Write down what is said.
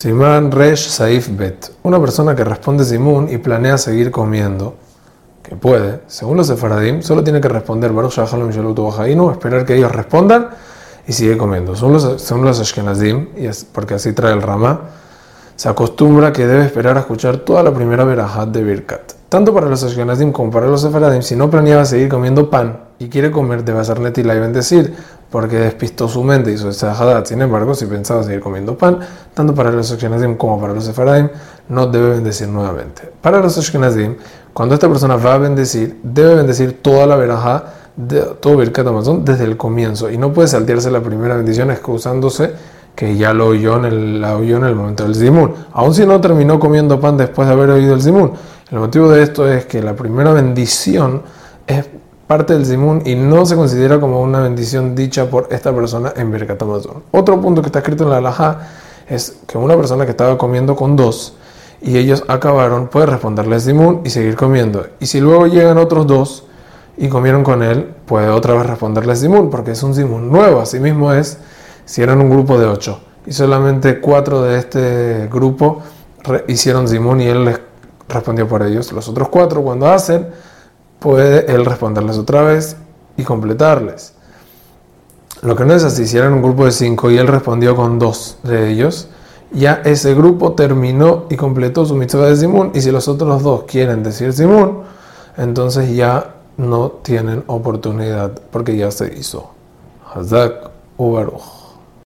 Simán Resh Saif Bet. Una persona que responde Simun y planea seguir comiendo, que puede, según los Sefaradim, solo tiene que responder Baruch Shalom Shalom esperar que ellos respondan y sigue comiendo. Son los, son los Ashkenazim, y es porque así trae el Rama, se acostumbra que debe esperar a escuchar toda la primera verahat de Birkat. Tanto para los Ashkenazim como para los Sefaradim, si no planeaba seguir comiendo pan y quiere comer, debe hacer netila y bendecir, porque despistó su mente y su hadat. Sin embargo, si pensaba seguir comiendo pan, tanto para los Ashkenazim como para los Sefaradim, no debe bendecir nuevamente. Para los Ashkenazim, cuando esta persona va a bendecir, debe bendecir toda la verajá, de, todo Birkat Amazon desde el comienzo y no puede saltearse la primera bendición excusándose que ya lo oyó en el, la oyó en el momento del Zimun, aun si no terminó comiendo pan después de haber oído el Zimun. El motivo de esto es que la primera bendición es parte del Zimun y no se considera como una bendición dicha por esta persona en Birkat Amazon. Otro punto que está escrito en la Alajá es que una persona que estaba comiendo con dos y ellos acabaron puede responderle Zimun y seguir comiendo. Y si luego llegan otros dos y comieron con él, puede otra vez responderle Zimun porque es un Zimun nuevo. Asimismo es si eran un grupo de ocho y solamente cuatro de este grupo hicieron Zimun y él les respondió por ellos. Los otros cuatro cuando hacen puede él responderles otra vez y completarles. Lo que no es así, si eran un grupo de cinco y él respondió con dos de ellos, ya ese grupo terminó y completó su mitzvah de Simón. Y si los otros dos quieren decir Simón, entonces ya no tienen oportunidad porque ya se hizo. Hazak Ubaruch.